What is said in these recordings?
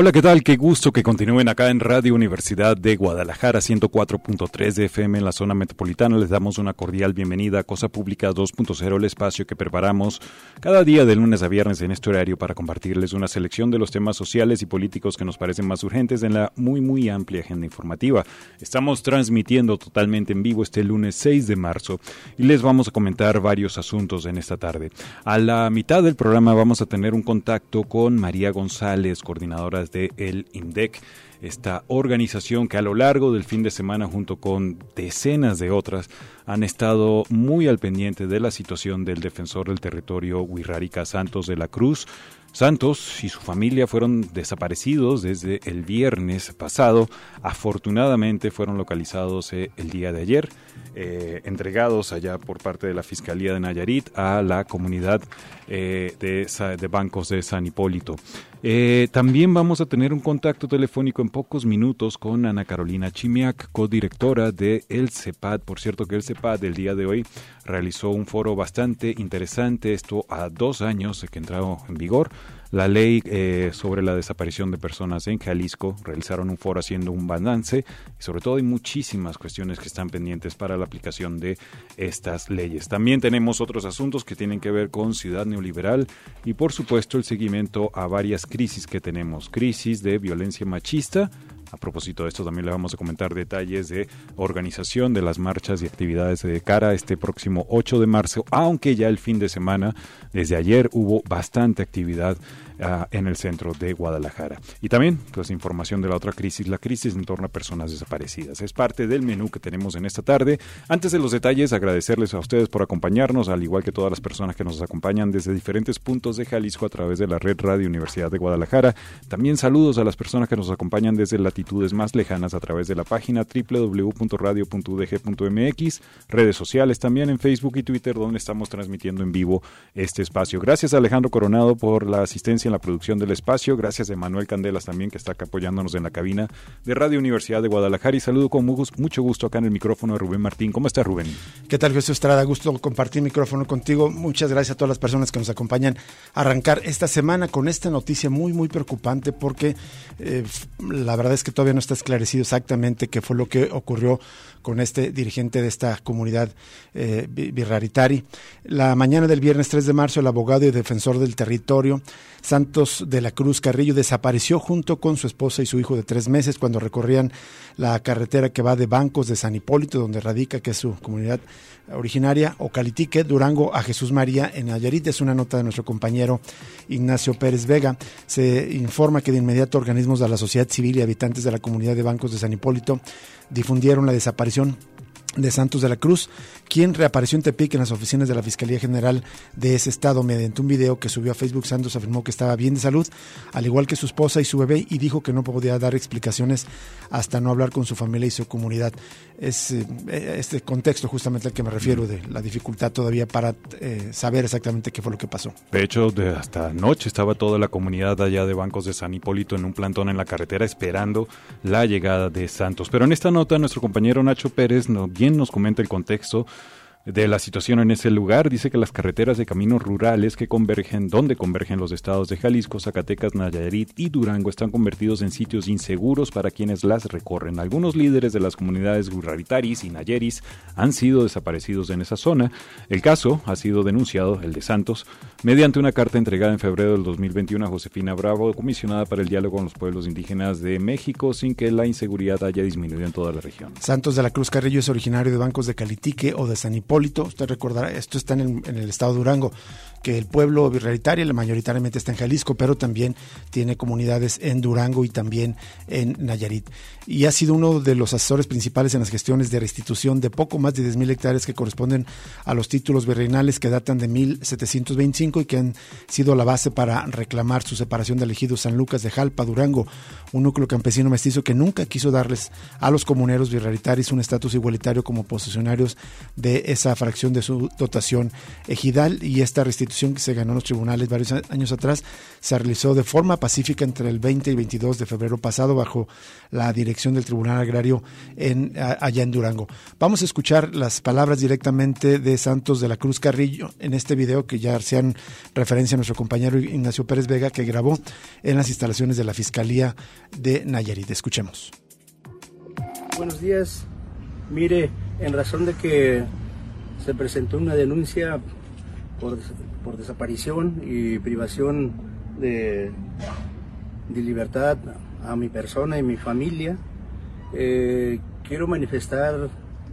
Hola, ¿qué tal? Qué gusto que continúen acá en Radio Universidad de Guadalajara 104.3 de FM en la zona metropolitana. Les damos una cordial bienvenida a Cosa Pública 2.0, el espacio que preparamos cada día de lunes a viernes en este horario para compartirles una selección de los temas sociales y políticos que nos parecen más urgentes en la muy, muy amplia agenda informativa. Estamos transmitiendo totalmente en vivo este lunes 6 de marzo y les vamos a comentar varios asuntos en esta tarde. A la mitad del programa vamos a tener un contacto con María González, coordinadora de el INDEC, esta organización que a lo largo del fin de semana junto con decenas de otras han estado muy al pendiente de la situación del defensor del territorio Huirrárica Santos de la Cruz. Santos y su familia fueron desaparecidos desde el viernes pasado. Afortunadamente fueron localizados eh, el día de ayer, eh, entregados allá por parte de la Fiscalía de Nayarit a la comunidad eh, de, bancos de San Hipólito. también vamos a tener un contacto telefónico en pocos minutos con Ana Carolina Chimiak, codirectora de El CEPAD. Por cierto que el CEPAD el día de hoy realizó un foro bastante interesante, esto a dos años de que entró en vigor la ley eh, sobre la desaparición de personas en Jalisco. Realizaron un foro haciendo un balance y sobre todo hay muchísimas cuestiones que están pendientes para la aplicación de estas leyes. También tenemos otros asuntos que tienen que ver con ciudad neoliberal y por supuesto el seguimiento a varias crisis que tenemos. Crisis de violencia machista, a propósito de esto, también le vamos a comentar detalles de organización de las marchas y actividades de cara a este próximo 8 de marzo, aunque ya el fin de semana, desde ayer, hubo bastante actividad Ah, en el centro de Guadalajara. Y también, pues, información de la otra crisis, la crisis en torno a personas desaparecidas. Es parte del menú que tenemos en esta tarde. Antes de los detalles, agradecerles a ustedes por acompañarnos, al igual que todas las personas que nos acompañan desde diferentes puntos de Jalisco a través de la red Radio Universidad de Guadalajara. También saludos a las personas que nos acompañan desde latitudes más lejanas a través de la página www.radio.udg.mx, redes sociales también en Facebook y Twitter, donde estamos transmitiendo en vivo este espacio. Gracias a Alejandro Coronado por la asistencia en la producción del espacio. Gracias a Manuel Candelas también, que está acá apoyándonos en la cabina de Radio Universidad de Guadalajara. Y saludo con mucho gusto acá en el micrófono de Rubén Martín. ¿Cómo está Rubén? ¿Qué tal, Jesús Estrada? Gusto compartir micrófono contigo. Muchas gracias a todas las personas que nos acompañan a arrancar esta semana con esta noticia muy, muy preocupante porque eh, la verdad es que todavía no está esclarecido exactamente qué fue lo que ocurrió con este dirigente de esta comunidad eh, birraritari. La mañana del viernes 3 de marzo, el abogado y defensor del territorio, Santos de la Cruz Carrillo, desapareció junto con su esposa y su hijo de tres meses cuando recorrían la carretera que va de Bancos de San Hipólito, donde radica, que es su comunidad originaria, o Calitique, Durango, a Jesús María en Nayarit. Es una nota de nuestro compañero Ignacio Pérez Vega. Se informa que de inmediato organismos de la sociedad civil y habitantes de la comunidad de Bancos de San Hipólito difundieron la desaparición de Santos de la Cruz, quien reapareció en Tepic en las oficinas de la Fiscalía General de ese estado mediante un video que subió a Facebook. Santos afirmó que estaba bien de salud, al igual que su esposa y su bebé, y dijo que no podía dar explicaciones hasta no hablar con su familia y su comunidad. Es eh, este contexto justamente al que me refiero, de la dificultad todavía para eh, saber exactamente qué fue lo que pasó. De hecho, de hasta anoche estaba toda la comunidad allá de Bancos de San Hipólito en un plantón en la carretera esperando la llegada de Santos. Pero en esta nota, nuestro compañero Nacho Pérez no, bien nos comenta el contexto de la situación en ese lugar. Dice que las carreteras de caminos rurales que convergen, donde convergen los estados de Jalisco, Zacatecas, Nayarit y Durango, están convertidos en sitios inseguros para quienes las recorren. Algunos líderes de las comunidades ruralitaris y nayeris han sido desaparecidos en esa zona. El caso ha sido denunciado, el de Santos, mediante una carta entregada en febrero del 2021 a Josefina Bravo, comisionada para el diálogo con los pueblos indígenas de México, sin que la inseguridad haya disminuido en toda la región. Santos de la Cruz Carrillo es originario de bancos de Calitique o de San Hipólito Usted recordará, esto está en el, estado de Durango, que el pueblo virrealitario mayoritariamente está en Jalisco, pero también tiene comunidades en Durango y también en Nayarit. Y ha sido uno de los asesores principales en las gestiones de restitución de poco más de 10.000 hectáreas que corresponden a los títulos virreinales que datan de 1725 y que han sido la base para reclamar su separación del ejido San Lucas de Jalpa, Durango, un núcleo campesino mestizo que nunca quiso darles a los comuneros virrealitarios un estatus igualitario como posesionarios de esa fracción de su dotación ejidal y esta restitución que se ganó en los tribunales varios años atrás se realizó de forma pacífica entre el 20 y 22 de febrero pasado bajo la dirección del Tribunal Agrario allá en Durango. Vamos a escuchar las palabras directamente de Santos de la Cruz Carrillo en este video que ya sean referencia a nuestro compañero Ignacio Pérez Vega que grabó en las instalaciones de la Fiscalía de Nayarit. Escuchemos. Buenos días. Mire, en razón de que se presentó una denuncia por, desaparición y privación de, libertad a mi persona y mi familia, eh, quiero manifestar,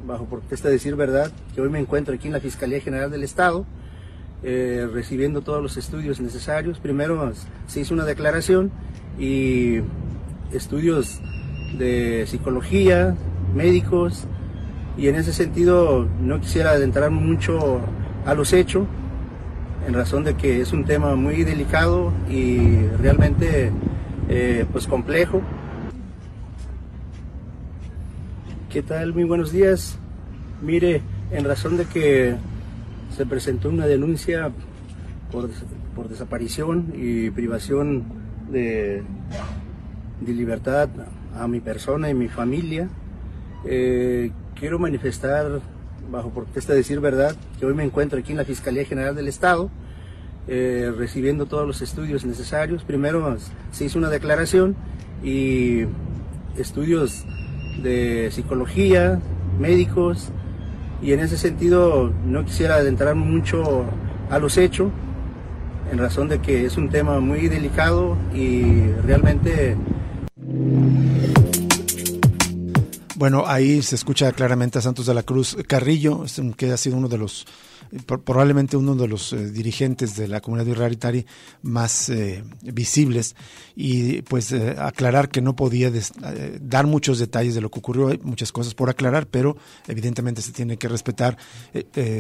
bajo protesta de decir verdad, que hoy me encuentro aquí en la Fiscalía General del Estado, eh, recibiendo todos los estudios necesarios. Primero se hizo una declaración y estudios de psicología, médicos, y en ese sentido no quisiera adentrar mucho a los hechos, en razón de que es un tema muy delicado y realmente eh, pues complejo. ¿Qué tal? Muy buenos días. Mire, en razón de que se presentó una denuncia por, por desaparición y privación de, de libertad a mi persona y mi familia. Eh, quiero manifestar, bajo protesta de decir verdad, que hoy me encuentro aquí en la Fiscalía General del Estado, eh, recibiendo todos los estudios necesarios. Primero se hizo una declaración y estudios de psicología, médicos, y en ese sentido no quisiera adentrar mucho a los hechos, en razón de que es un tema muy delicado y realmente bueno, ahí se escucha claramente a Santos de la Cruz Carrillo, que ha sido uno de los probablemente uno de los eh, dirigentes de la comunidad israelitaria más eh, visibles y pues eh, aclarar que no podía dar muchos detalles de lo que ocurrió, hay muchas cosas por aclarar, pero evidentemente se tiene que respetar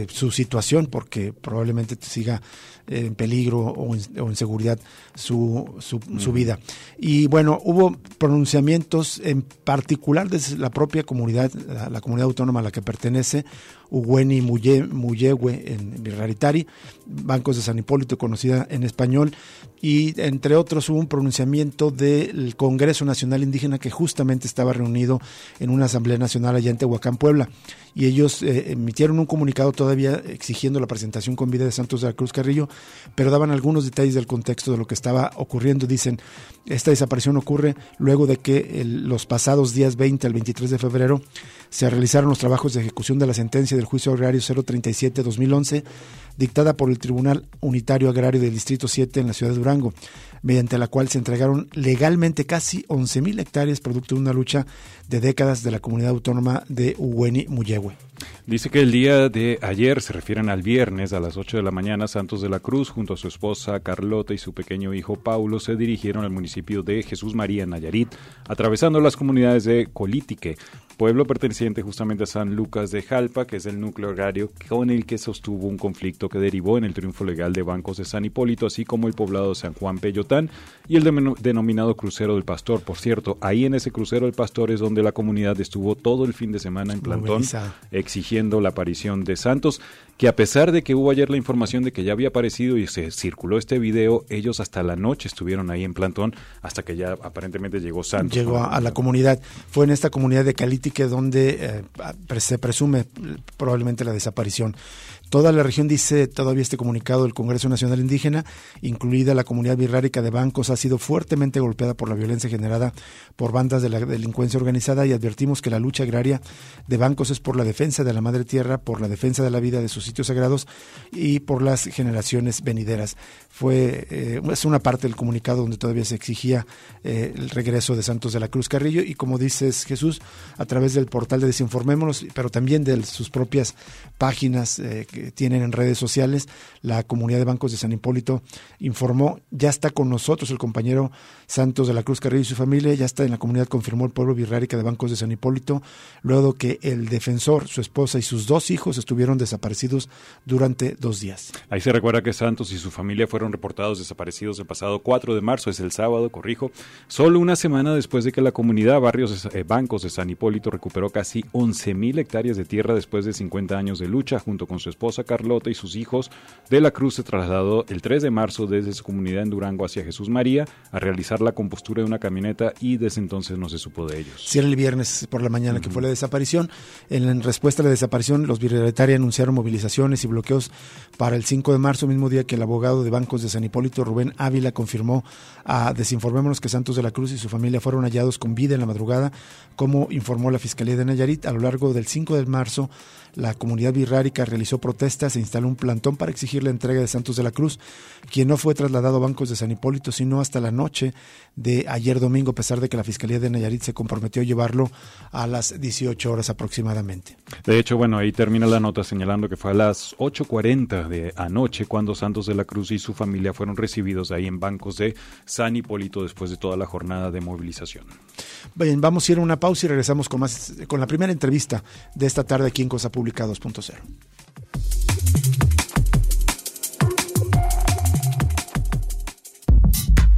su situación porque probablemente siga en peligro o en, seguridad su, su, vida. Y bueno, hubo pronunciamientos en particular desde la propia comunidad, la comunidad autónoma a la que pertenece, Uweni Muyewe en Raritari, Bancos de San Hipólito, conocida en español, y entre otros hubo un pronunciamiento del Congreso Nacional Indígena que justamente estaba reunido en una Asamblea Nacional allá en Tehuacán, Puebla, y ellos eh, emitieron un comunicado todavía exigiendo la presentación con vida de Santos de la Cruz Carrillo, pero daban algunos detalles del contexto de lo que estaba ocurriendo. Dicen, esta desaparición ocurre luego de que los pasados días 20 al 23 de febrero se realizaron los trabajos de ejecución de la sentencia del juicio agrario 037-2011 dictada por el Tribunal Unitario Agrario del Distrito 7 en la ciudad de Durango, mediante la cual se entregaron legalmente casi 11.000 hectáreas producto de una lucha de décadas de la comunidad autónoma de Uweni Muyehue. Dice que el día de ayer, se refieren al viernes a las 8 de la mañana, Santos de la Cruz, junto a su esposa Carlota y su pequeño hijo Paulo, se dirigieron al municipio de Jesús María, Nayarit, atravesando las comunidades de Colítique, pueblo perteneciente justamente a San Lucas de Jalpa, que es el núcleo agrario con el que sostuvo un conflicto que derivó en el triunfo legal de bancos de San Hipólito, así como el poblado de San Juan Peyotán y el denominado crucero del Pastor. Por cierto, ahí en ese crucero del Pastor es donde la comunidad estuvo todo el fin de semana en plantón exigiendo la aparición de Santos, que a pesar de que hubo ayer la información de que ya había aparecido y se circuló este video, ellos hasta la noche estuvieron ahí en plantón hasta que ya aparentemente llegó Santos. Llegó a, la comunidad. Fue en esta comunidad de Calitique donde eh, se presume probablemente la desaparición. Toda la región, dice todavía este comunicado del Congreso Nacional Indígena, incluida la comunidad birrárica de bancos, ha sido fuertemente golpeada por la violencia generada por bandas de la delincuencia organizada y advertimos que la lucha agraria de bancos es por la defensa de la madre tierra, por la defensa de la vida de sus sitios sagrados y por las generaciones venideras. Fue eh, es una parte del comunicado donde todavía se exigía eh, el regreso de Santos de la Cruz Carrillo y como dices Jesús, a través del portal de Desinformémonos, pero también de sus propias páginas eh, tienen en redes sociales. La comunidad de bancos de San Hipólito informó, ya está con nosotros el compañero Santos de la Cruz Carrillo y su familia, ya está en la comunidad, confirmó el pueblo birrárica de bancos de San Hipólito, luego que el defensor, su esposa y sus dos hijos estuvieron desaparecidos durante dos días. Ahí se recuerda que Santos y su familia fueron reportados desaparecidos el pasado 4 de marzo, es el sábado, corrijo, solo una semana después de que la comunidad Barrios eh, Bancos de San Hipólito recuperó casi 11.000 hectáreas de tierra después de 50 años de lucha junto con su esposa Carlota y sus hijos. De la Cruz se trasladó el 3 de marzo desde su comunidad en Durango hacia Jesús María a realizar la compostura de una camioneta y desde entonces no se supo de ellos. Sí, era el viernes por la mañana que fue la desaparición. En, respuesta a la desaparición, los birretarios anunciaron movilizaciones y bloqueos para el 5 de marzo, mismo día que el abogado de bancos de San Hipólito, Rubén Ávila, confirmó a Desinformémonos que Santos de la Cruz y su familia fueron hallados con vida en la madrugada, como informó la Fiscalía de Nayarit. A lo largo del 5 de marzo, la comunidad birrárica realizó protestas e instaló un plantón para exigir la entrega de Santos de la Cruz, quien no fue trasladado a bancos de San Hipólito, sino hasta la noche de ayer domingo, a pesar de que la Fiscalía de Nayarit se comprometió a llevarlo a las 18 horas aproximadamente. De hecho, bueno, ahí termina la nota señalando que fue a las 8.40 de anoche cuando Santos de la Cruz y su familia fueron recibidos ahí en bancos de San Hipólito después de toda la jornada de movilización. Bien, vamos a ir a una pausa y regresamos con más con la primera entrevista de esta tarde aquí en Cosa Pública 2.0.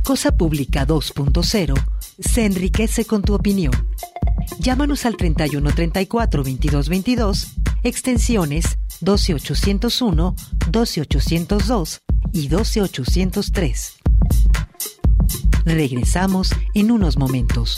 Cosa Pública 2.0 se enriquece con tu opinión. Llámanos al 3134 2222, extensiones 12801, 12802 y 12803. Regresamos en unos momentos.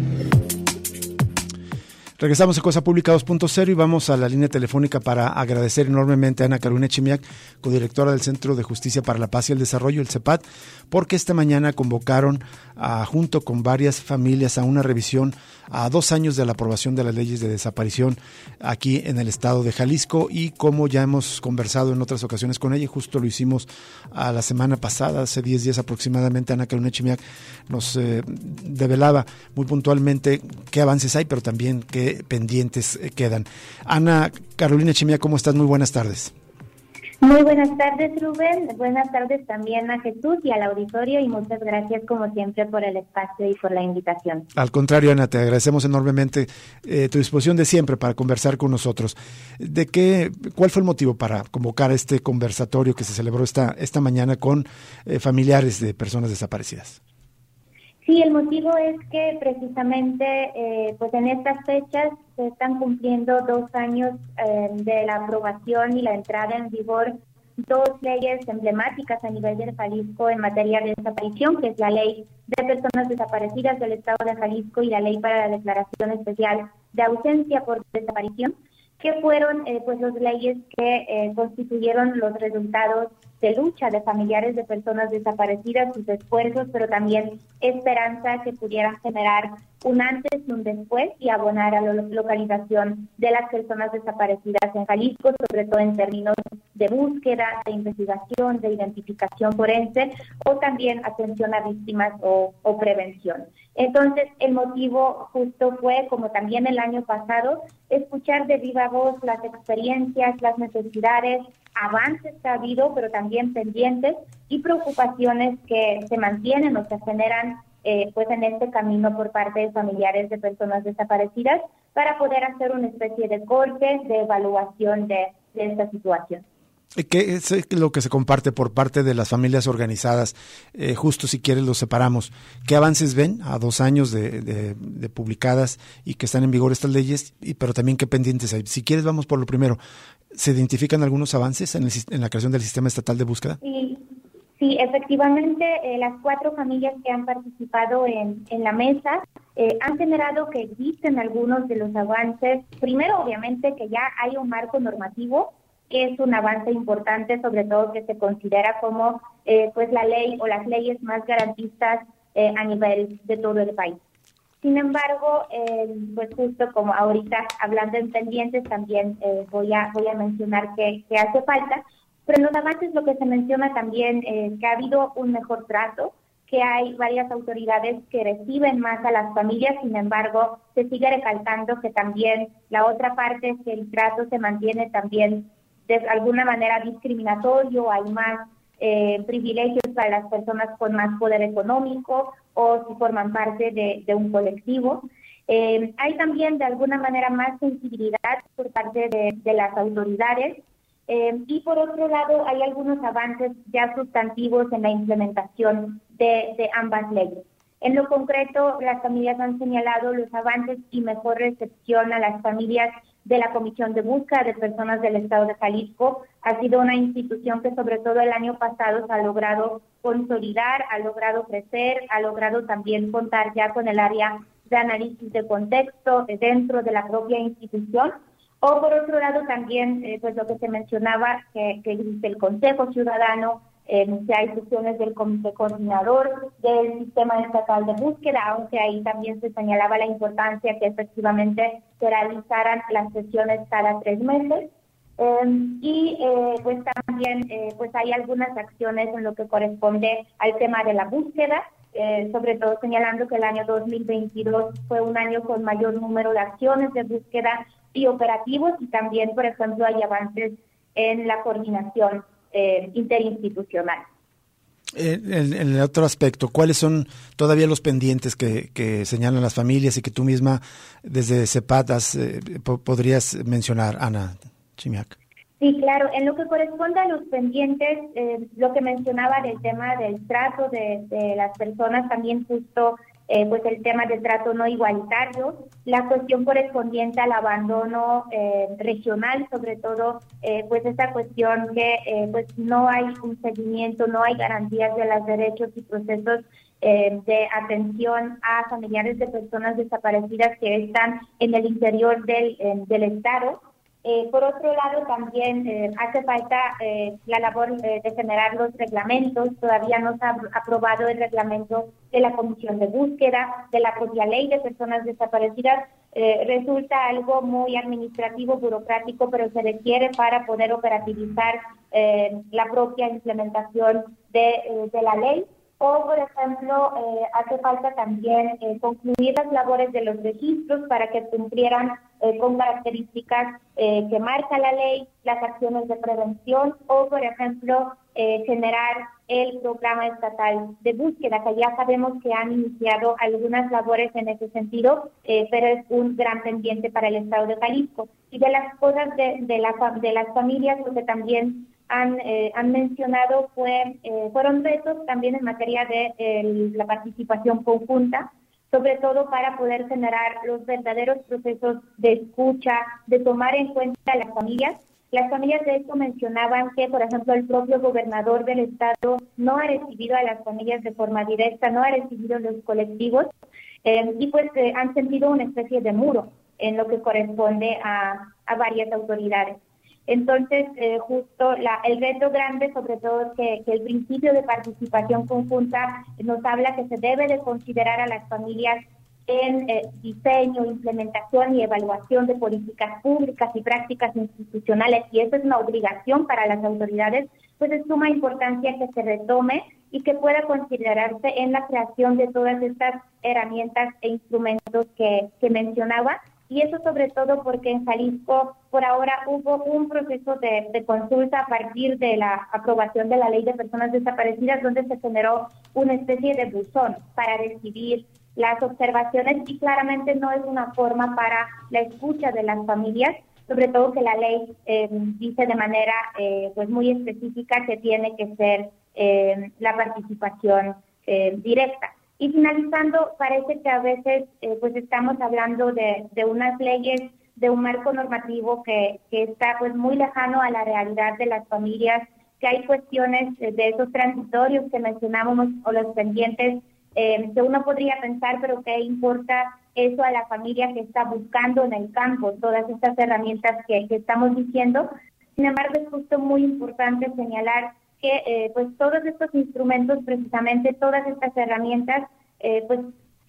Regresamos a Cosa Pública 2.0 y vamos a la línea telefónica para agradecer enormemente a Ana Carolina Chimiak, codirectora del Centro de Justicia para la Paz y el Desarrollo, el CEPAD, porque esta mañana convocaron a, junto con varias familias a una revisión a dos años de la aprobación de las leyes de desaparición aquí en el estado de Jalisco y como ya hemos conversado en otras ocasiones con ella, justo lo hicimos a la semana pasada, hace 10 días aproximadamente, Ana Carolina Chimiak nos eh, develaba muy puntualmente qué avances hay, pero también qué pendientes eh, quedan. Ana Carolina Chimiak, ¿cómo estás? Muy buenas tardes. Muy buenas tardes, Rubén. Buenas tardes también a Jesús y al auditorio y muchas gracias como siempre por el espacio y por la invitación. Al contrario, Ana, te agradecemos enormemente eh, tu disposición de siempre para conversar con nosotros. ¿De qué, cuál fue el motivo para convocar este conversatorio que se celebró esta, esta mañana con eh, familiares de personas desaparecidas? Sí, el motivo es que precisamente eh, pues en estas fechas se están cumpliendo dos años eh, de la aprobación y la entrada en vigor dos leyes emblemáticas a nivel de Jalisco en materia de desaparición, que es la ley de personas desaparecidas del Estado de Jalisco y la ley para la declaración especial de ausencia por desaparición, que fueron eh, pues las leyes que constituyeron los resultados de lucha de familiares de personas desaparecidas, sus esfuerzos, pero también esperanza que pudieran generar un antes y un después y abonar a la localización de las personas desaparecidas en Jalisco, sobre todo en términos de búsqueda, de investigación, de identificación forense o también atención a víctimas o, prevención. Entonces, el motivo justo fue, como también el año pasado, escuchar de viva voz las experiencias, las necesidades, avances que ha habido, pero también pendientes y preocupaciones que se mantienen o se generan eh, pues en este camino por parte de familiares de personas desaparecidas para poder hacer una especie de corte de evaluación de, esta situación. ¿Qué es lo que se comparte por parte de las familias organizadas? Eh, justo si quieres lo separamos. ¿Qué avances ven a dos años de, publicadas y que están en vigor estas leyes? Y, pero también qué pendientes hay. Si quieres vamos por lo primero. ¿Se identifican algunos avances en, la creación del sistema estatal de búsqueda? Sí, sí efectivamente eh, las cuatro familias que han participado en, la mesa eh, han generado que existen algunos de los avances. Primero, obviamente, que ya hay un marco normativo es un avance importante, sobre todo que se considera como eh, pues la ley o las leyes más garantistas eh, a nivel de todo el país. Sin embargo, pues justo como ahorita hablando en pendientes, también voy, a, voy a mencionar que, que, hace falta, pero en los avances lo que se menciona también es que ha habido un mejor trato, que hay varias autoridades que reciben más a las familias, sin embargo, se sigue recalcando que también la otra parte es que el trato se mantiene también de alguna manera discriminatorio, hay más eh, privilegios para las personas con más poder económico o si forman parte de, un colectivo. Eh, hay también de alguna manera más sensibilidad por parte de, las autoridades eh, y por otro lado hay algunos avances ya sustantivos en la implementación de, de ambas leyes. En lo concreto, las familias han señalado los avances y mejor recepción a las familias de la Comisión de Búsqueda de Personas del Estado de Jalisco. Ha sido una institución que sobre todo el año pasado se ha logrado consolidar, ha logrado crecer, ha logrado también contar ya con el área de análisis de contexto dentro de la propia institución. O por otro lado también, eh, pues lo que se mencionaba, que, que existe el Consejo Ciudadano, eh, ya hay sesiones del comité coordinador del sistema estatal de búsqueda, aunque ahí también se señalaba la importancia que efectivamente se realizaran las sesiones cada tres meses. Em, y eh, pues también eh, pues hay algunas acciones en lo que corresponde al tema de la búsqueda, eh, sobre todo señalando que el año 2022 fue un año con mayor número de acciones de búsqueda y operativos y también, por ejemplo, hay avances en la coordinación eh, interinstitucional. En, el otro aspecto, ¿cuáles son todavía los pendientes que, señalan las familias y que tú misma desde CEPAT eh, podrías mencionar, Ana Chimiac? Sí, claro. En lo que corresponde a los pendientes, eh, lo que mencionaba del tema del trato de, de las personas, también justo eh, pues el tema del trato no igualitario, la cuestión correspondiente al abandono eh, regional, sobre todo eh, pues esta cuestión que pues no hay un seguimiento, no hay garantías de los derechos y procesos de atención a familiares de personas desaparecidas que están en el interior del, del Estado. Eh, por otro lado, también eh, hace falta eh, la labor de generar los reglamentos. Todavía no se ha aprobado el reglamento de la Comisión de Búsqueda, de la propia ley de personas desaparecidas. resulta algo muy administrativo, burocrático, pero se requiere para poder operativizar la propia implementación de, de la ley. O, por ejemplo, eh, hace falta también eh, concluir las labores de los registros para que cumplieran eh, con características que marca la ley, las acciones de prevención o, por ejemplo, generar el programa estatal de búsqueda, que ya sabemos que han iniciado algunas labores en ese sentido, pero es un gran pendiente para el Estado de Jalisco. Y de las cosas de, de, la, de las familias, lo que también han, eh, han mencionado fue, eh, fueron retos también en materia de la participación conjunta, sobre todo para poder generar los verdaderos procesos de escucha, de tomar en cuenta a las familias. Las familias de esto mencionaban que, por ejemplo, el propio gobernador del estado no ha recibido a las familias de forma directa, no ha recibido los colectivos eh, y pues han sentido una especie de muro en lo que corresponde a, a varias autoridades. Entonces, eh, justo la, el reto grande, sobre todo, que, el principio de participación conjunta nos habla que se debe de considerar a las familias en eh, diseño, implementación y evaluación de políticas públicas y prácticas institucionales, y eso es una obligación para las autoridades, pues es suma importancia que se retome y que pueda considerarse en la creación de todas estas herramientas e instrumentos que, que mencionaba y eso sobre todo porque en Jalisco por ahora hubo un proceso de, consulta a partir de la aprobación de la ley de personas desaparecidas donde se generó una especie de buzón para recibir las observaciones y claramente no es una forma para la escucha de las familias, sobre todo que la ley eh, dice de manera eh, pues muy específica que tiene que ser eh, la participación directa. Y finalizando, parece que a veces pues estamos hablando de, de, unas leyes, de un marco normativo que, que está pues muy lejano a la realidad de las familias, que hay cuestiones de esos transitorios que mencionábamos o los pendientes que uno podría pensar, pero ¿qué importa eso a la familia que está buscando en el campo todas estas herramientas que, estamos diciendo? Sin embargo, es justo muy importante señalar que eh, pues todos estos instrumentos, precisamente todas estas herramientas, eh, pues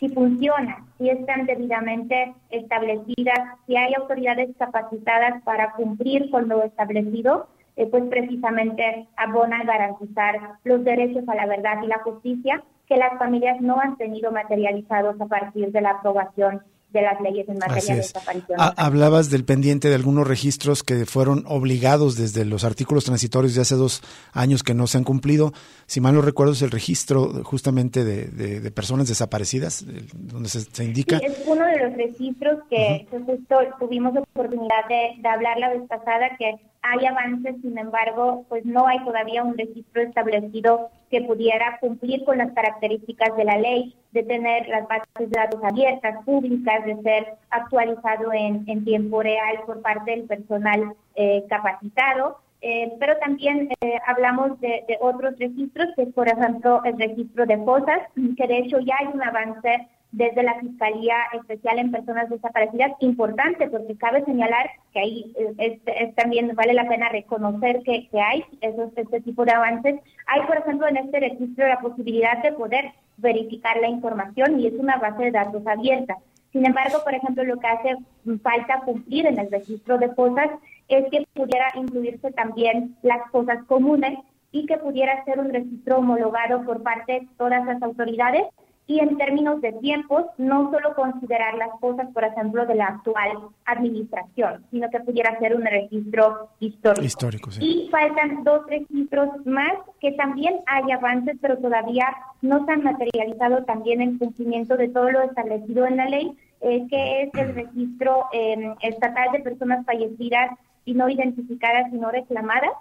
si funcionan, si están debidamente establecidas, si hay autoridades capacitadas para cumplir con lo establecido, eh, pues precisamente abona a garantizar los derechos a la verdad y la justicia que las familias no han tenido materializados a partir de la aprobación de las leyes en materia de desaparición. Hablabas del pendiente de algunos registros que fueron obligados desde los artículos transitorios de hace dos años que no se han cumplido. Si mal no recuerdo, es el registro justamente de, personas desaparecidas, donde se, indica. es uno de los registros que justo tuvimos oportunidad de, de hablar la vez pasada, que hay avances, sin embargo, pues no hay todavía un registro establecido que pudiera cumplir con las características de la ley, de tener las bases de datos abiertas, públicas, de ser actualizado en, tiempo real por parte del personal eh, capacitado. Eh, pero también eh, hablamos de, de, otros registros, que es por ejemplo el registro de cosas, que de hecho ya hay un avance desde la Fiscalía Especial en Personas Desaparecidas importante, porque cabe señalar que ahí eh, es, también vale la pena reconocer que, que hay esos, este tipo de avances. Hay, por ejemplo, en este registro la posibilidad de poder verificar la información y es una base de datos abierta. Sin embargo, por ejemplo, lo que hace falta cumplir en el registro de cosas es que pudiera incluirse también las cosas comunes y que pudiera ser un registro homologado por parte de todas las autoridades y en términos de tiempos, no solo considerar las cosas, por ejemplo, de la actual administración, sino que pudiera ser un registro histórico. histórico Y faltan dos registros más que también hay avances, pero todavía no se han materializado también en cumplimiento de todo lo establecido en la ley, eh, que es el registro eh, estatal de personas fallecidas y no identificadas y no reclamadas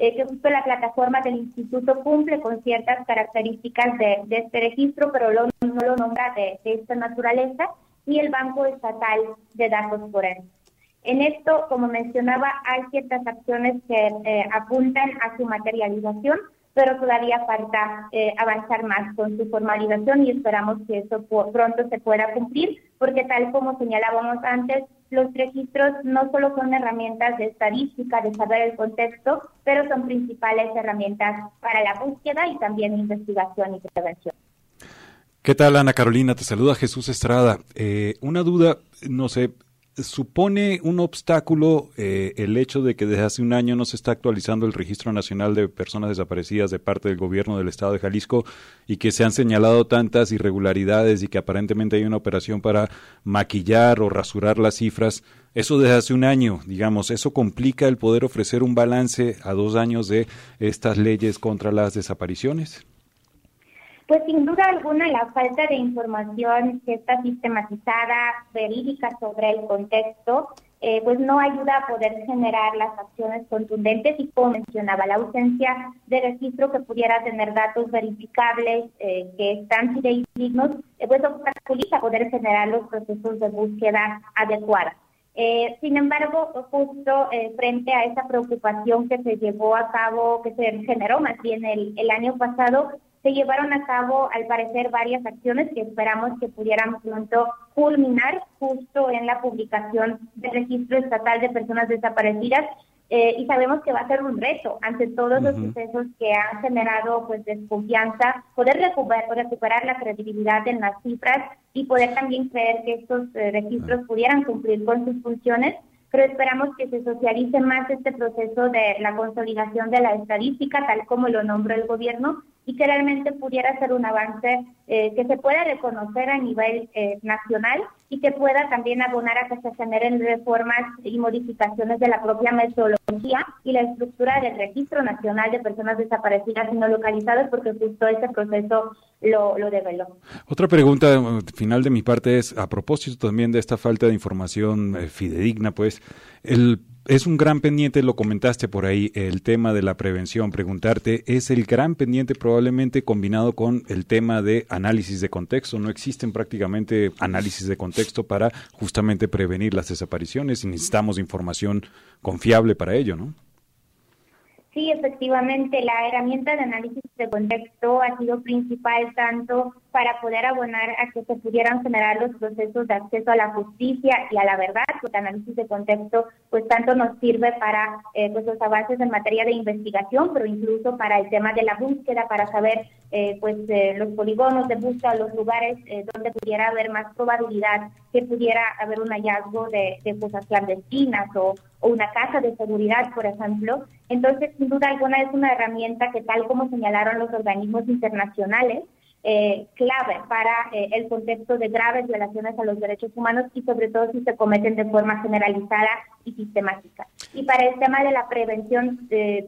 eh, que justo la plataforma del instituto cumple con ciertas características de, este registro, pero no lo nombra de, esta naturaleza, y el Banco Estatal de Datos Forenses. En esto, como mencionaba, hay ciertas acciones que eh, apuntan a su materialización, pero todavía falta eh, avanzar más con su formalización y esperamos que eso pronto se pueda cumplir, porque tal como señalábamos antes, los registros no solo son herramientas de estadística, de saber el contexto, pero son principales herramientas para la búsqueda y también investigación y prevención. ¿Qué tal, Ana Carolina? Te saluda Jesús Estrada. Eh, una duda, no sé, supone un obstáculo eh, el hecho de que desde hace un año no se está actualizando el Registro Nacional de Personas Desaparecidas de parte del gobierno del Estado de Jalisco y que se han señalado tantas irregularidades y que aparentemente hay una operación para maquillar o rasurar las cifras. Eso desde hace un año, digamos, eso complica el poder ofrecer un balance a dos años de estas leyes contra las desapariciones. Pues sin duda alguna la falta de información que está sistematizada, verídica sobre el contexto, eh, pues no ayuda a poder generar las acciones contundentes y como mencionaba, la ausencia de registro que pudiera tener datos verificables eh, que están fidedignos, eh, pues obstaculiza poder generar los procesos de búsqueda adecuada. sin embargo, justo frente a esa preocupación que se llevó a cabo, que se generó más bien el, el año pasado, se llevaron a cabo, al parecer, varias acciones que esperamos que pudieran pronto culminar justo en la publicación del registro estatal de personas desaparecidas. Eh, y sabemos que va a ser un reto ante todos los sucesos que han generado pues desconfianza, poder recuperar, recuperar la credibilidad en las cifras y poder también creer que estos eh, registros pudieran cumplir con sus funciones pero esperamos que se socialice más este proceso de la consolidación de la estadística, tal como lo nombró el gobierno, y que realmente pudiera ser un avance eh, que se pueda reconocer a nivel eh, nacional y que pueda también abonar a que se generen reformas y modificaciones de la propia metodología y la estructura del Registro Nacional de Personas Desaparecidas y No Localizadas, porque justo ese proceso lo, lo develó. Otra pregunta eh, final de mi parte es, a propósito también de esta falta de información fidedigna, pues, el es un gran pendiente, lo comentaste por ahí, el tema de la prevención. Preguntarte, ¿es el gran pendiente probablemente combinado con el tema de análisis de contexto? No existen prácticamente análisis de contexto para justamente prevenir las desapariciones y necesitamos información confiable para ello, ¿no? Sí, efectivamente, la herramienta de análisis de contexto ha sido principal tanto para poder abonar a que se pudieran generar los procesos de acceso a la justicia y a la verdad, porque análisis de contexto pues tanto nos sirve para eh, pues, los avances en materia de investigación, pero incluso para el tema de la búsqueda, para saber eh, pues eh, los polígonos de búsqueda, los lugares donde pudiera haber más probabilidad que pudiera haber un hallazgo de, fosas clandestinas o, o una casa de seguridad, por ejemplo. Entonces, sin duda alguna, es una herramienta que, tal como señalaron los organismos internacionales, eh, clave para eh, el contexto de graves violaciones a los derechos humanos y sobre todo si se cometen de forma generalizada y sistemática. Y para el tema de la prevención eh,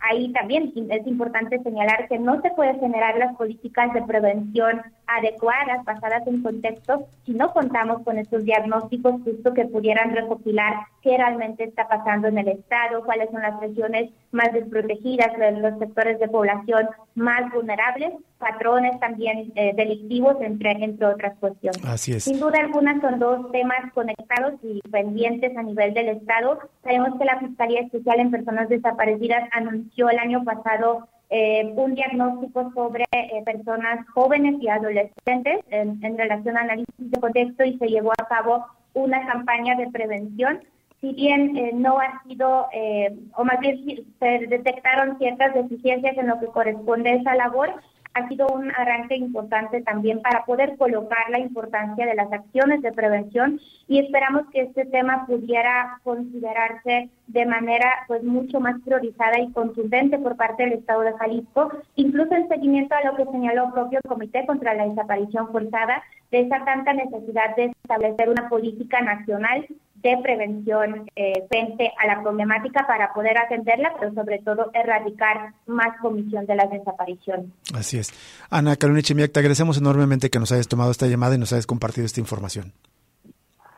ahí también es importante señalar que no se puede generar las políticas de prevención adecuadas, basadas en contexto, si no contamos con estos diagnósticos justo que pudieran recopilar qué realmente está pasando en el Estado, cuáles son las regiones más desprotegidas, los sectores de población más vulnerables, patrones también eh, delictivos, entre, entre otras cuestiones. Así es. Sin duda alguna son dos temas conectados y pendientes a nivel del Estado. Sabemos que la Fiscalía Especial en Personas Desaparecidas anunció el año pasado eh, un diagnóstico sobre eh, personas jóvenes y adolescentes en, en relación a análisis de contexto y se llevó a cabo una campaña de prevención. Si bien eh, no ha sido, eh, o más bien se detectaron ciertas deficiencias en lo que corresponde a esa labor, ha sido un arranque importante también para poder colocar la importancia de las acciones de prevención y esperamos que este tema pudiera considerarse de manera pues mucho más priorizada y contundente por parte del Estado de Jalisco, incluso en seguimiento a lo que señaló el propio Comité contra la Desaparición Forzada, de esa tanta necesidad de establecer una política nacional de prevención eh, frente a la problemática para poder atenderla, pero sobre todo erradicar más comisión de las desapariciones. Así es. Ana Carolina Chimiak, te agradecemos enormemente que nos hayas tomado esta llamada y nos hayas compartido esta información.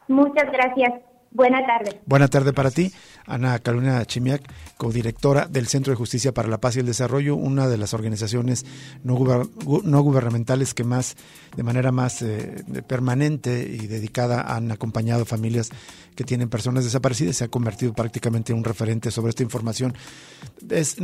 Muchas gracias. Buenas tardes. Buenas tardes para ti, Ana Carolina Chimiak, codirectora del Centro de Justicia para la Paz y el Desarrollo, una de las organizaciones no, gubernamentales que más, de manera más eh, permanente y dedicada han acompañado familias que tienen personas desaparecidas. Se ha convertido prácticamente en un referente sobre esta información. Es,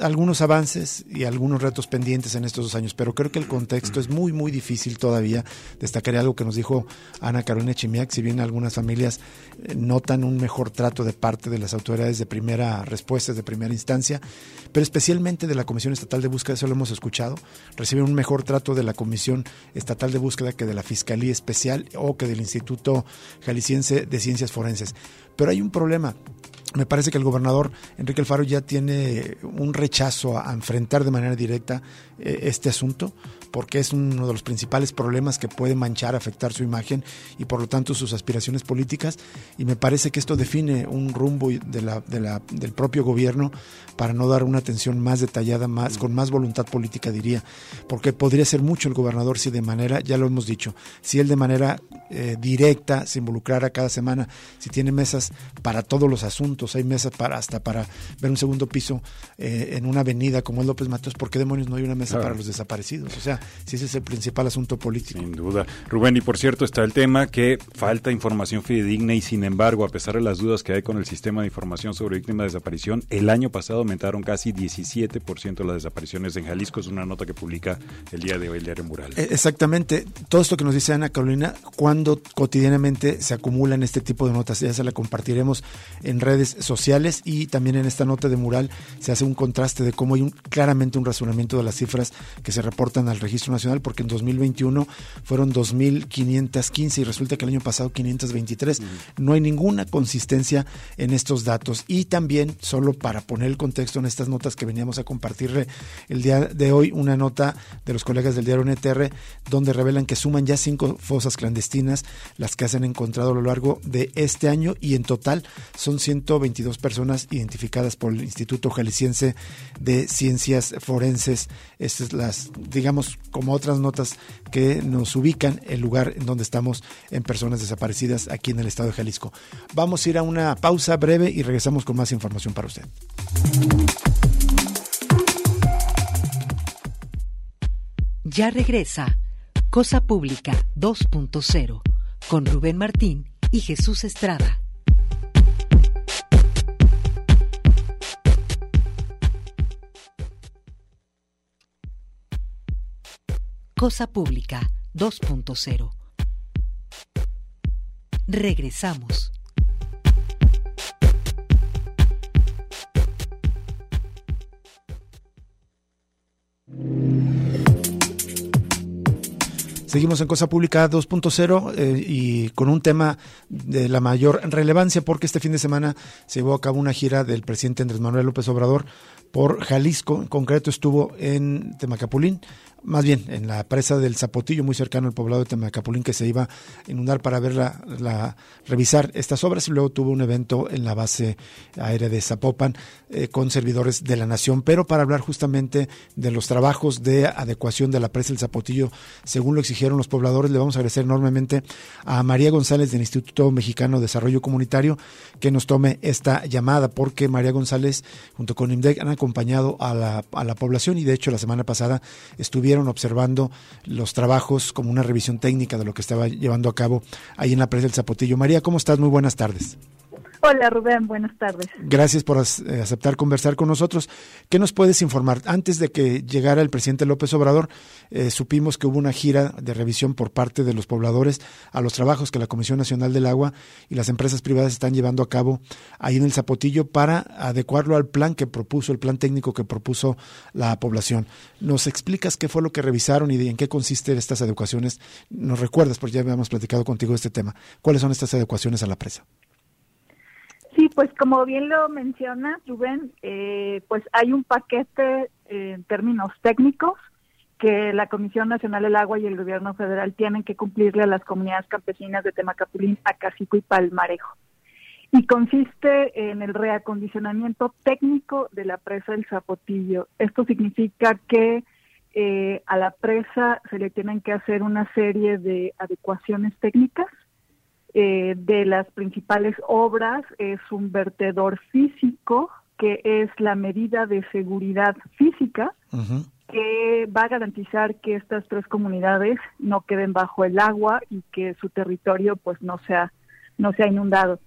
algunos avances y algunos retos pendientes en estos dos años, pero creo que el contexto es muy, muy difícil todavía. Destacaré algo que nos dijo Ana Carolina Chimiak, si bien algunas familias eh, notan un mejor trato de parte de las autoridades de primera respuesta, de primera instancia, pero especialmente de la Comisión Estatal de Búsqueda, eso lo hemos escuchado, reciben un mejor trato de la Comisión Estatal de Búsqueda que de la Fiscalía Especial o que del Instituto Jalisciense de Ciencias Forenses. Pero hay un problema. Me parece que el gobernador Enrique Alfaro ya tiene un rechazo a enfrentar de manera directa eh, este asunto porque es uno de los principales problemas que puede manchar, afectar su imagen y por lo tanto sus aspiraciones políticas. Y me parece que esto define un rumbo de la, de la, del propio gobierno para no dar una atención más detallada, más, con más voluntad política, diría. Porque podría ser mucho el gobernador si de manera, ya lo hemos dicho, si él de manera eh, directa se involucrara cada semana, si tiene mesas para todos los asuntos, hay mesas para hasta para ver un segundo piso eh, en una avenida como es López Mateos, ¿por qué demonios no hay una mesa para los desaparecidos? O sea, si ese es el principal asunto político. Sin duda. Rubén, y por cierto está el tema que falta información fidedigna y sin embargo, a pesar de las dudas que hay con el sistema de información sobre víctimas de desaparición, el año pasado aumentaron casi 17% las desapariciones en Jalisco. Es una nota que publica el día de hoy el diario Mural. Eh, exactamente. Todo esto que nos dice Ana Carolina, cuando cotidianamente se acumulan este tipo de notas, ya se la compartiremos en redes sociales y también en esta nota de Mural se hace un contraste de cómo hay un, claramente un razonamiento de las cifras que se reportan al Registro Nacional porque en 2021 fueron 2.515 y resulta que el año pasado 523. No hay ninguna consistencia en estos datos. Y también, solo para poner el contexto en estas notas que veníamos a compartirle el día de hoy, una nota de los colegas del diario NTR donde revelan que suman ya cinco fosas clandestinas las que se han encontrado a lo largo de este año y en total son 122 personas identificadas por el Instituto Jalisciense de Ciencias Forenses. Estas las, digamos, como otras notas que nos ubican el lugar en donde estamos en personas desaparecidas aquí en el estado de Jalisco. Vamos a ir a una pausa breve y regresamos con más información para usted. Ya regresa Cosa Pública 2.0 con Rubén Martín y Jesús Estrada. Cosa Pública 2.0. Regresamos. Seguimos en Cosa Pública 2.0 eh, y con un tema de la mayor relevancia porque este fin de semana se llevó a cabo una gira del presidente Andrés Manuel López Obrador por Jalisco, en concreto estuvo en Temacapulín, más bien en la presa del Zapotillo, muy cercano al poblado de Temacapulín, que se iba a inundar para ver la, revisar estas obras. Y luego tuvo un evento en la base aérea de Zapopan eh, con servidores de la nación, pero para hablar justamente de los trabajos de adecuación de la presa del Zapotillo, según lo exigieron los pobladores, le vamos a agradecer enormemente a María González del Instituto Mexicano de Desarrollo Comunitario que nos tome esta llamada, porque María González junto con IMDEC han acompañado a la, a la población. Y de hecho la semana pasada estuvieron observando los trabajos como una revisión técnica de lo que estaba llevando a cabo ahí en la presa del Zapotillo. María, ¿cómo estás? Muy buenas tardes. Hola Rubén, buenas tardes. Gracias por eh, aceptar conversar con nosotros. ¿Qué nos puedes informar? Antes de que llegara el presidente López Obrador, eh, supimos que hubo una gira de revisión por parte de los pobladores a los trabajos que la Comisión Nacional del Agua y las empresas privadas están llevando a cabo ahí en el Zapotillo para adecuarlo al plan que propuso, el plan técnico que propuso la población. ¿Nos explicas qué fue lo que revisaron y en qué consisten estas adecuaciones? ¿Nos recuerdas? Porque ya habíamos platicado contigo de este tema. ¿Cuáles son estas adecuaciones a la presa? Sí, pues como bien lo menciona Rubén, eh, pues hay un paquete eh, en términos técnicos que la Comisión Nacional del Agua y el Gobierno Federal tienen que cumplirle a las comunidades campesinas de Temacapulín, Acacico y Palmarejo. Y consiste en el reacondicionamiento técnico de la presa del Zapotillo. Esto significa que eh, a la presa se le tienen que hacer una serie de adecuaciones técnicas eh, de las principales obras es un vertedor físico, que es la medida de seguridad física, que va a garantizar que estas tres comunidades no queden bajo el agua y que su territorio pues no sea, no sea inundado.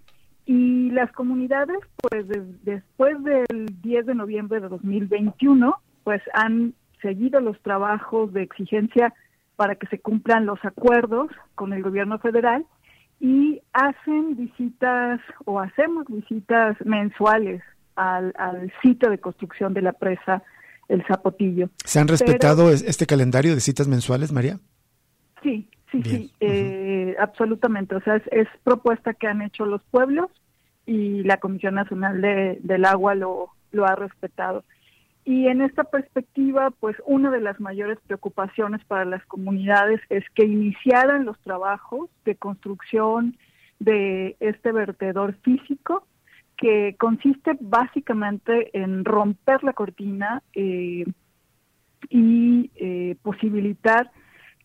Y las comunidades, pues después del 10 de noviembre de 2021, pues han seguido los trabajos de exigencia para que se cumplan los acuerdos con el gobierno federal y hacen visitas o hacemos visitas mensuales al, sitio de construcción de la presa El Zapotillo. ¿Se han respetado este calendario de citas mensuales, María? Sí, sí, sí, eh, absolutamente. O sea, es, propuesta que han hecho los pueblos y la Comisión Nacional del Agua lo, lo ha respetado. Y en esta perspectiva, pues una de las mayores preocupaciones para las comunidades es que iniciaran los trabajos de construcción de este vertedor físico, que consiste básicamente en romper la cortina eh, y eh, posibilitar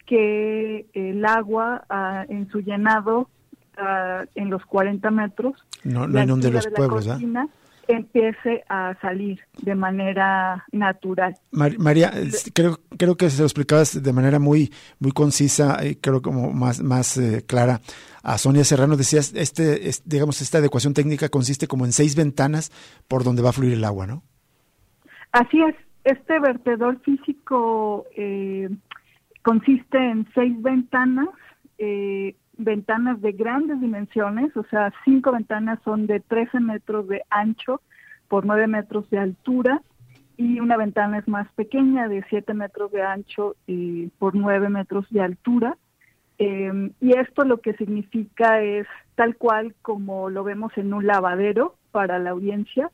que el agua ah, en su llenado ah, en los 40 metros, no, no inunde los pueblos, empiece a salir de manera natural. María, creo, creo que se lo explicabas de manera muy, muy concisa y creo como más, más eh, clara a Sonia Serrano. Decías, este, digamos, esta adecuación técnica consiste como en seis ventanas por donde va a fluir el agua, ¿no? Así es. Este vertedor físico eh, consiste en seis ventanas eh, ventanas de grandes dimensiones, o sea, cinco ventanas son de 13 metros de ancho por 9 metros de altura y una ventana es más pequeña, de 7 metros de ancho y por 9 metros de altura. Em, y esto lo que significa es tal cual como lo vemos en un lavadero para la audiencia,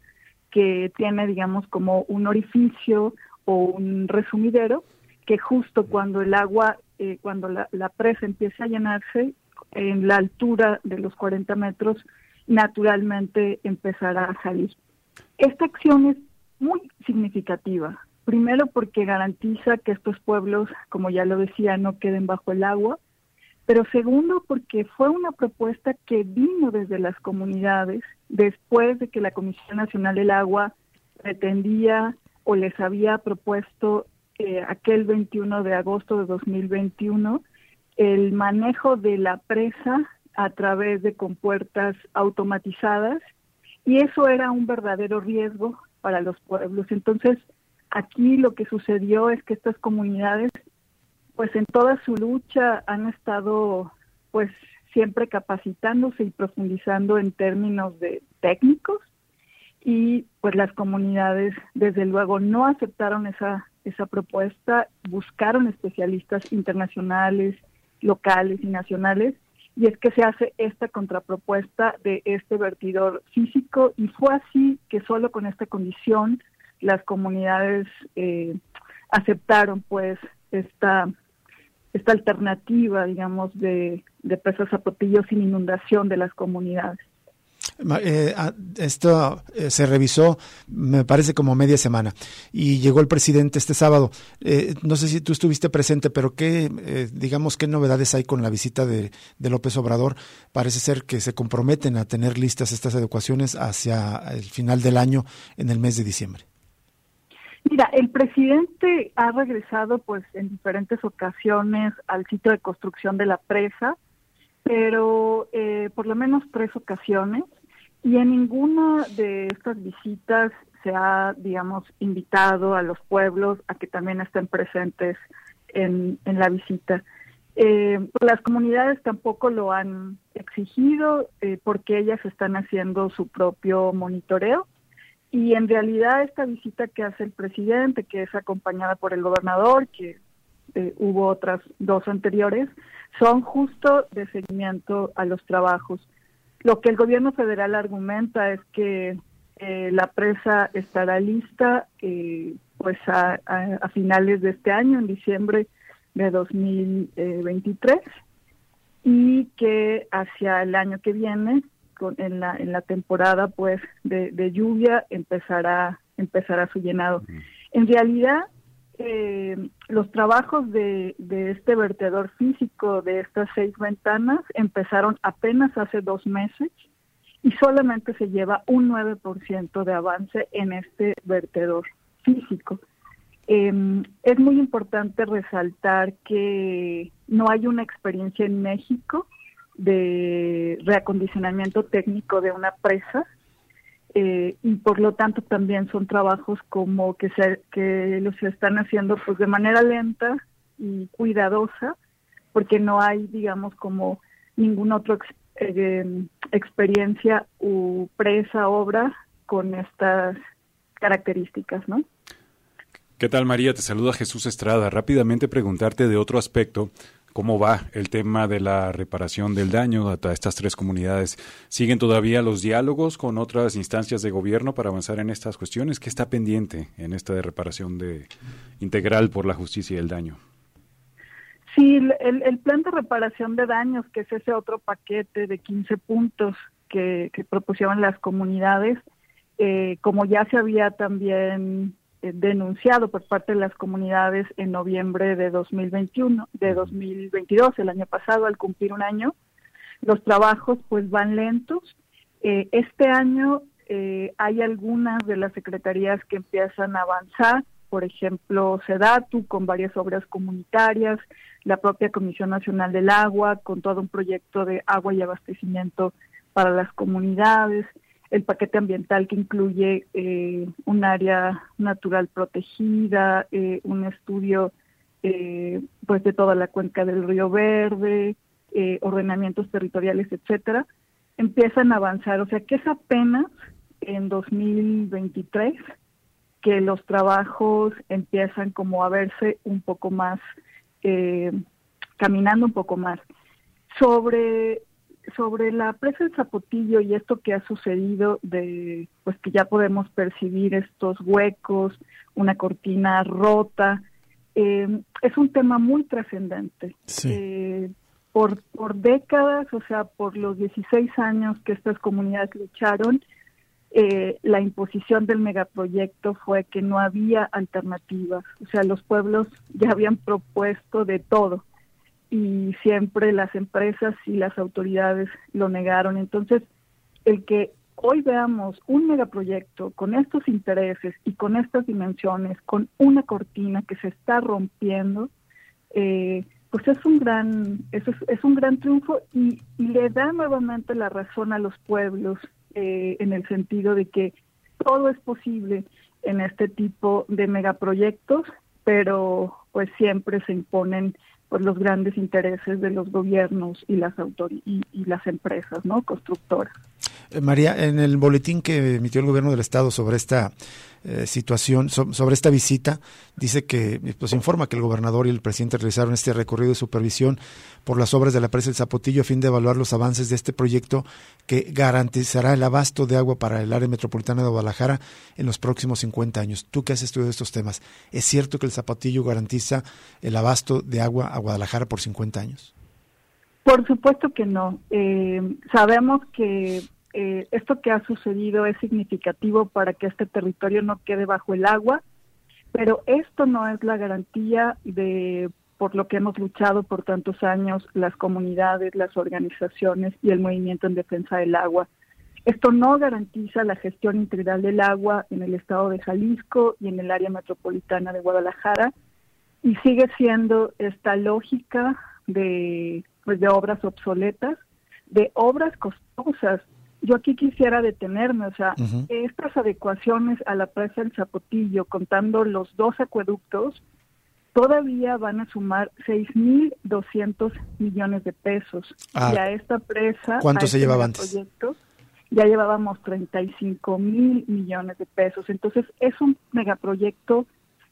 que tiene, digamos, como un orificio o un resumidero, que justo cuando el agua, eh, cuando la, la presa empieza a llenarse, en la altura de los 40 metros, naturalmente empezará a salir. Esta acción es muy significativa. Primero porque garantiza que estos pueblos, como ya lo decía, no queden bajo el agua. Pero segundo porque fue una propuesta que vino desde las comunidades después de que la Comisión Nacional del Agua pretendía o les había propuesto eh, aquel 21 de agosto de 2021 el manejo de la presa a través de compuertas automatizadas y eso era un verdadero riesgo para los pueblos. Entonces, aquí lo que sucedió es que estas comunidades, pues en toda su lucha han estado, pues siempre capacitándose y profundizando en términos de técnicos y pues las comunidades desde luego no aceptaron esa esa propuesta, buscaron especialistas internacionales, locales y nacionales y es que se hace esta contrapropuesta de este vertidor físico y fue así que solo con esta condición las comunidades eh, aceptaron pues esta esta alternativa digamos de, de presas a sin inundación de las comunidades eh, ah, esto eh, se revisó, me parece, como media semana. Y llegó el presidente este sábado. Eh, no sé si tú estuviste presente, pero ¿qué, digamos, qué novedades hay con la visita de, López Obrador? Parece ser que se comprometen a tener listas estas adecuaciones hacia el final del año, en el mes de diciembre. Mira, el presidente ha regresado pues en diferentes ocasiones al sitio de construcción de la presa, pero por lo menos tres ocasiones y en ninguna de estas visitas se ha, digamos, invitado a los pueblos a que también estén presentes en, en la visita. Eh, las comunidades tampoco lo han exigido eh, porque ellas están haciendo su propio monitoreo y en realidad esta visita que hace el presidente, que es acompañada por el gobernador, que eh, hubo otras dos anteriores, son justo de seguimiento a los trabajos. Lo que el gobierno federal argumenta es que eh, la presa estará lista eh, pues a, finales de este año, en diciembre de 2023, y que hacia el año que viene, con, en, la, en la temporada pues de, lluvia, empezará, empezará su llenado. En realidad, eh, los trabajos de, este vertedor físico de estas seis ventanas empezaron apenas hace dos meses y solamente se lleva un 9% de avance en este vertedor físico. Em, es muy importante resaltar que no hay una experiencia en México de reacondicionamiento técnico de una presa eh, y por lo tanto también son trabajos como que se que los están haciendo pues de manera lenta y cuidadosa porque no hay digamos como ninguna otra eh, experiencia u presa obra con estas características no ¿Qué tal María? Te saluda Jesús Estrada. Rápidamente preguntarte de otro aspecto ¿Cómo va el tema de la reparación del daño a estas tres comunidades? ¿Siguen todavía los diálogos con otras instancias de gobierno para avanzar en estas cuestiones? ¿Qué está pendiente en esta de reparación de, integral por la justicia y el daño? Sí, el, plan de reparación de daños, que es ese otro paquete de 15 puntos que, propusieron las comunidades, eh, como ya se había también denunciado por parte de las comunidades en noviembre de 2021, de 2022, el año pasado, al cumplir un año. Los trabajos pues van lentos. Eh, este año eh, hay algunas de las secretarías que empiezan a avanzar, por ejemplo, SEDATU con varias obras comunitarias, la propia Comisión Nacional del Agua con todo un proyecto de agua y abastecimiento para las comunidades, el paquete ambiental que incluye eh, un área natural protegida, eh, un estudio eh, pues de toda la cuenca del río Verde, ordenamientos territoriales, etcétera, empiezan a avanzar. O sea que es apenas en 2023 que los trabajos empiezan como a verse un poco más, eh, caminando un poco más. Sobre, sobre la presa del Zapotillo y esto que ha sucedido de, pues que ya podemos percibir estos huecos, una cortina rota, eh, es un tema muy trascendente. Eh, por, por décadas, o sea, por los 16 años que estas comunidades lucharon, eh, la imposición del megaproyecto fue que no había alternativas. O sea, los pueblos ya habían propuesto de todo y siempre las empresas y las autoridades lo negaron. Entonces, el que hoy veamos un megaproyecto con estos intereses y con estas dimensiones, con una cortina que se está rompiendo, eh, pues es un gran, es, es un gran triunfo y, le da nuevamente la razón a los pueblos eh, en el sentido de que todo es posible en este tipo de megaproyectos, pero pues siempre se imponen pues los grandes intereses de los gobiernos y las y, y las empresas, ¿no? Constructoras. Eh, María, en el boletín que emitió el gobierno del estado sobre esta eh, situación, sobre esta visita, dice que, pues informa que el gobernador y el presidente realizaron este recorrido de supervisión por las obras de la presa del Zapotillo a fin de evaluar los avances de este proyecto que garantizará el abasto de agua para el área metropolitana de Guadalajara en los próximos 50 años. Tú que has estudiado estos temas, ¿es cierto que el Zapotillo garantiza el abasto de agua a Guadalajara por 50 años? Por supuesto que no. Eh, sabemos que eh, esto que ha sucedido es significativo para que este territorio no quede bajo el agua, pero esto no es la garantía de por lo que hemos luchado por tantos años las comunidades, las organizaciones y el movimiento en defensa del agua. Esto no garantiza la gestión integral del agua en el estado de Jalisco y en el área metropolitana de Guadalajara y sigue siendo esta lógica de, pues, de obras obsoletas, de obras costosas yo aquí quisiera detenerme, o sea, estas adecuaciones a la presa del Zapotillo, contando los dos acueductos, todavía van a sumar 6.200 millones de pesos. Ah, y a esta presa, ¿cuánto se este llevaba antes? Ya llevábamos 35 mil millones de pesos. Entonces, es un megaproyecto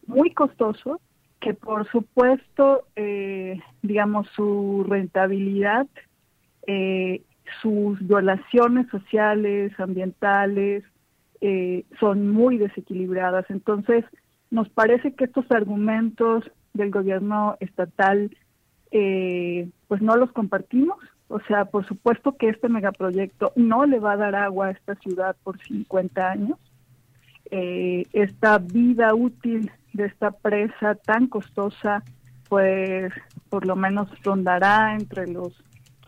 muy costoso que, por supuesto, eh, digamos, su rentabilidad eh, sus violaciones sociales, ambientales, eh, son muy desequilibradas. Entonces, nos parece que estos argumentos del gobierno estatal, eh, pues no los compartimos. O sea, por supuesto que este megaproyecto no le va a dar agua a esta ciudad por 50 años. Eh, esta vida útil de esta presa tan costosa, pues por lo menos rondará entre los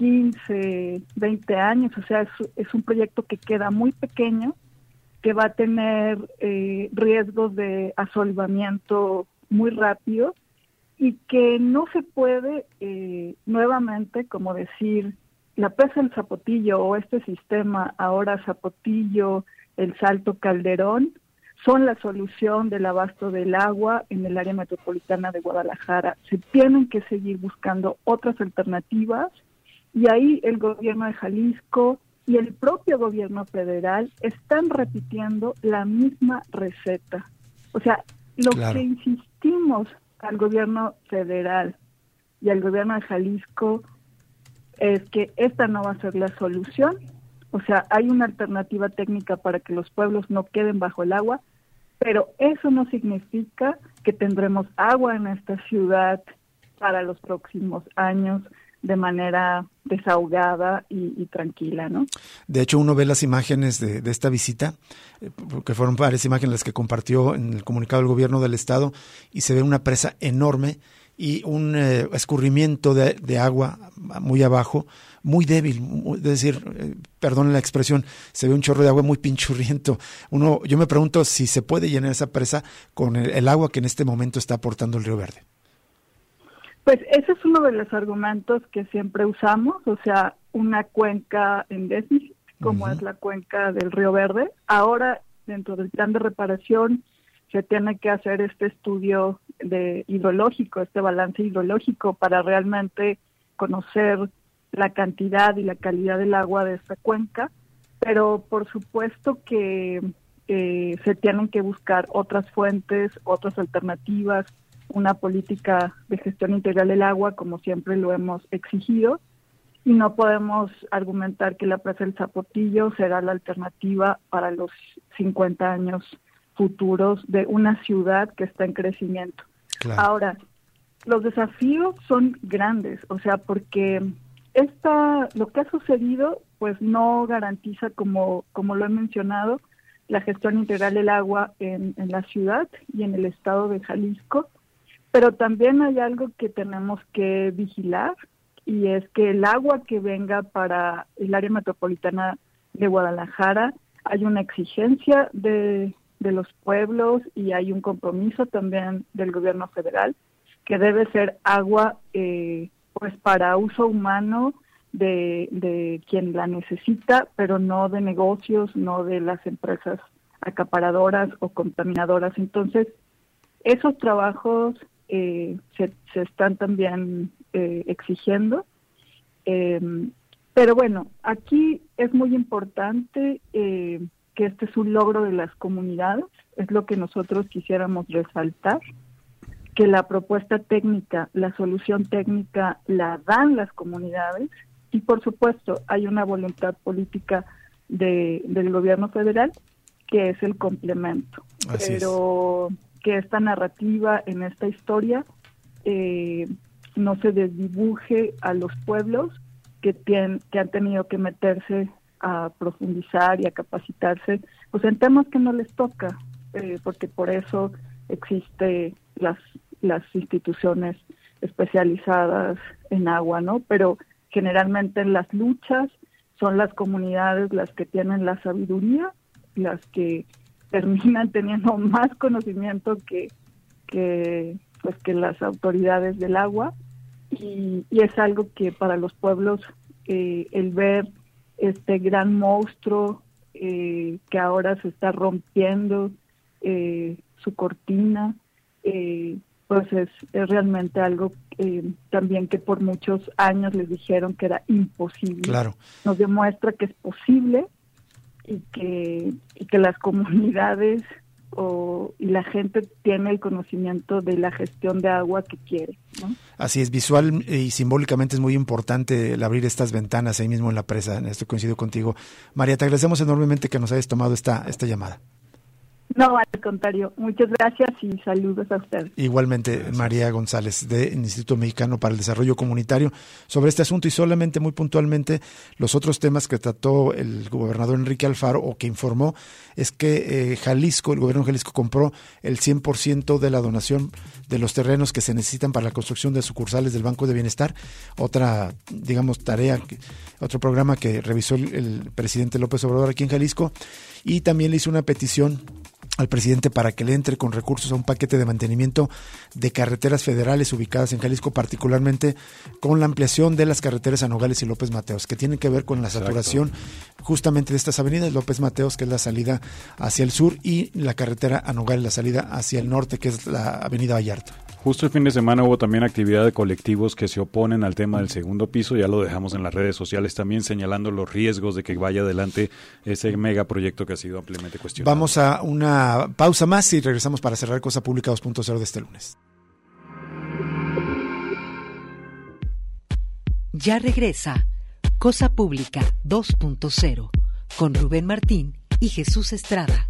15, 20 años, o sea, es, un proyecto que queda muy pequeño, que va a tener eh, riesgos de asolvamiento muy rápido y que no se puede eh, nuevamente, como decir, la presa del Zapotillo o este sistema, ahora Zapotillo, el Salto Calderón, son la solución del abasto del agua en el área metropolitana de Guadalajara. Se tienen que seguir buscando otras alternativas y ahí el gobierno de Jalisco y el propio gobierno federal están repitiendo la misma receta. O sea, lo que insistimos al gobierno federal y al gobierno de Jalisco es que esta no va a ser la solución. O sea, hay una alternativa técnica para que los pueblos no queden bajo el agua, pero eso no significa que tendremos agua en esta ciudad para los próximos años de manera desahogada y, tranquila, ¿no? De hecho, uno ve las imágenes de, esta visita, eh, que fueron varias imágenes las que compartió en el comunicado del gobierno del estado, y se ve una presa enorme y un eh, escurrimiento de, agua muy abajo, muy débil, es decir, eh, perdón la expresión, se ve un chorro de agua muy pinchurriento. Uno, yo me pregunto si se puede llenar esa presa con el agua que en este momento está aportando el Río Verde. Pues ese es uno de los argumentos que siempre usamos, o sea, una cuenca en déficit, como es la cuenca del Río Verde. Ahora, dentro del plan de reparación, se tiene que hacer este estudio de hidrológico, este balance hidrológico para realmente conocer la cantidad y la calidad del agua de esta cuenca, pero por supuesto que eh, se tienen que buscar otras fuentes, otras alternativas, una política de gestión integral del agua, como siempre lo hemos exigido, y no podemos argumentar que la presa del Zapotillo será la alternativa para los 50 años futuros de una ciudad que está en crecimiento. Ahora, los desafíos son grandes, o sea, porque esta, lo que ha sucedido, pues no garantiza, como, como lo he mencionado, la gestión integral del agua en, en la ciudad y en el estado de Jalisco, pero también hay algo que tenemos que vigilar y es que el agua que venga para el área metropolitana de Guadalajara, hay una exigencia de, de los pueblos y hay un compromiso también del gobierno federal que debe ser agua eh, pues para uso humano de, de quien la necesita, pero no de negocios, no de las empresas acaparadoras o contaminadoras. Entonces, esos trabajos eh, se, se, están también eh, exigiendo. Em, pero bueno, aquí es muy importante eh, que este es un logro de las comunidades, es lo que nosotros quisiéramos resaltar, que la propuesta técnica, la solución técnica la dan las comunidades y por supuesto hay una voluntad política de, del gobierno federal que es el complemento. Pero que esta narrativa en esta historia eh, no se desdibuje a los pueblos que, tienen, que han tenido que meterse a profundizar y a capacitarse pues en temas que no les toca, eh, porque por eso existe las, las instituciones especializadas en agua, ¿no? Pero generalmente en las luchas son las comunidades las que tienen la sabiduría, las que terminan teniendo más conocimiento que, que pues que las autoridades del agua. Y, es algo que para los pueblos eh, el ver este gran monstruo eh, que ahora se está rompiendo eh, su cortina pues es, es, realmente algo también que por muchos años les dijeron que era imposible. Claro. Nos demuestra que es posible y que, y que las comunidades o, y la gente tiene el conocimiento de la gestión de agua que quiere. Así es, visual y simbólicamente es muy importante el abrir estas ventanas ahí mismo en la presa. En esto coincido contigo. María, te agradecemos enormemente que nos hayas tomado esta, esta llamada. No, al contrario. Muchas gracias y saludos a usted. Igualmente, María González, del Instituto Mexicano para el Desarrollo Comunitario, sobre este asunto y solamente muy puntualmente los otros temas que trató el gobernador Enrique Alfaro o que informó es que eh, Jalisco, el gobierno de Jalisco compró el 100% de la donación de los terrenos que se necesitan para la construcción de sucursales del Banco de Bienestar. Otra, digamos, tarea, otro programa que revisó el, el presidente López Obrador aquí en Jalisco y también le hizo una petición al presidente para que le entre con recursos a un paquete de mantenimiento de carreteras federales ubicadas en Jalisco, particularmente con la ampliación de las carreteras a Nogales y López Mateos, que tienen que ver con la saturación justamente de estas avenidas, López Mateos, que es la salida hacia el sur, y la carretera a Nogales, la salida hacia el norte, que es la avenida Vallarta. Justo el fin de semana hubo también actividad de colectivos que se oponen al tema del segundo piso, ya lo dejamos en las redes sociales también señalando los riesgos de que vaya adelante ese megaproyecto que ha sido ampliamente cuestionado. Vamos a una pausa más y regresamos para cerrar Cosa Pública 2.0 de este lunes. Ya regresa Cosa Pública 2.0 con Rubén Martín y Jesús Estrada.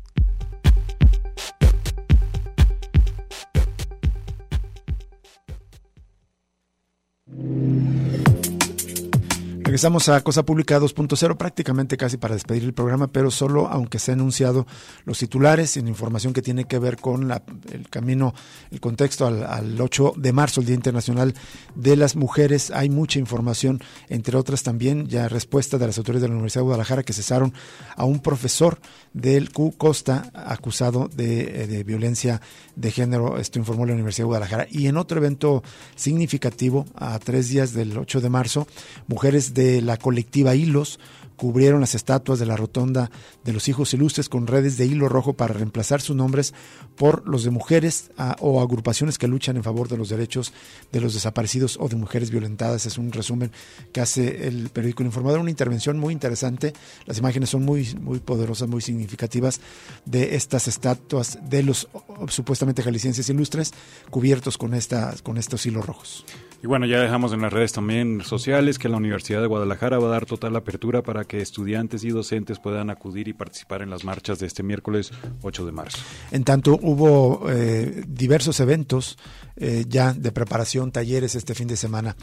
Regresamos a Cosa Pública 2.0, prácticamente casi para despedir el programa, pero solo aunque se han anunciado los titulares en información que tiene que ver con el camino, el contexto al, 8 de marzo, el Día Internacional de las Mujeres. Hay mucha información, entre otras también ya respuesta de las autoridades de la Universidad de Guadalajara que cesaron a un profesor del Q Costa acusado de, eh, de violencia de género. Esto informó la Universidad de Guadalajara. Y en otro evento significativo, a tres días del 8 de marzo, mujeres de de la colectiva Hilos cubrieron las estatuas de la rotonda de los hijos ilustres con redes de hilo rojo para reemplazar sus nombres por los de mujeres o agrupaciones que luchan en favor de los derechos de los desaparecidos o de mujeres violentadas. Es un resumen que hace el periódico Informador, una intervención muy interesante. Las imágenes son muy, muy poderosas, muy significativas de estas estatuas de los supuestamente jaliscienses ilustres cubiertos con, esta, con estos hilos rojos. Y bueno, ya dejamos en las redes también sociales que la Universidad de Guadalajara va a dar total apertura para que estudiantes y docentes puedan acudir y participar en las marchas de este miércoles 8 de marzo. En tanto, hubo eh, diversos eventos eh, ya de preparación, talleres este fin de semana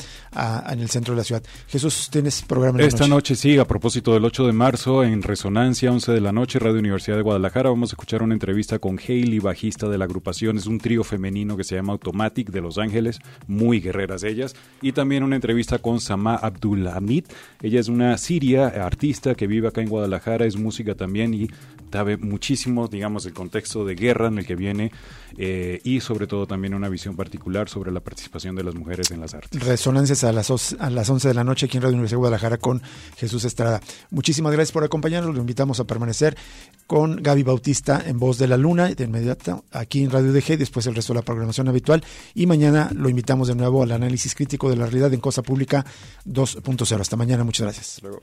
en el centro de la ciudad. Jesús, ¿tienes programa Esta noche? sí, a propósito del 8 de marzo, en Resonancia, 11 de la noche, Radio Universidad de Guadalajara, vamos a escuchar una entrevista con Hailey, bajista de la agrupación. Es un trío femenino que se llama Automatic de Los Ángeles, muy guerreras ellas. Y también una entrevista con Sama Abdulhamid. Ella es una siria, artista que vive acá en Guadalajara, es música también y sabe muchísimo, digamos, el contexto de guerra en el que viene eh, y sobre todo también una visión particular sobre la participación de las mujeres en las artes. Resonancias a las, a las 11 de la noche aquí en Radio Universidad de Guadalajara con Jesús Estrada. Muchísimas gracias por acompañarnos, lo invitamos a permanecer con Gaby Bautista en Voz de la Luna, de inmediato aquí en Radio DG, después el resto de la programación habitual y mañana lo invitamos de nuevo al análisis crítico de la realidad en Cosa Pública 2.0. Hasta mañana, muchas gracias. Luego.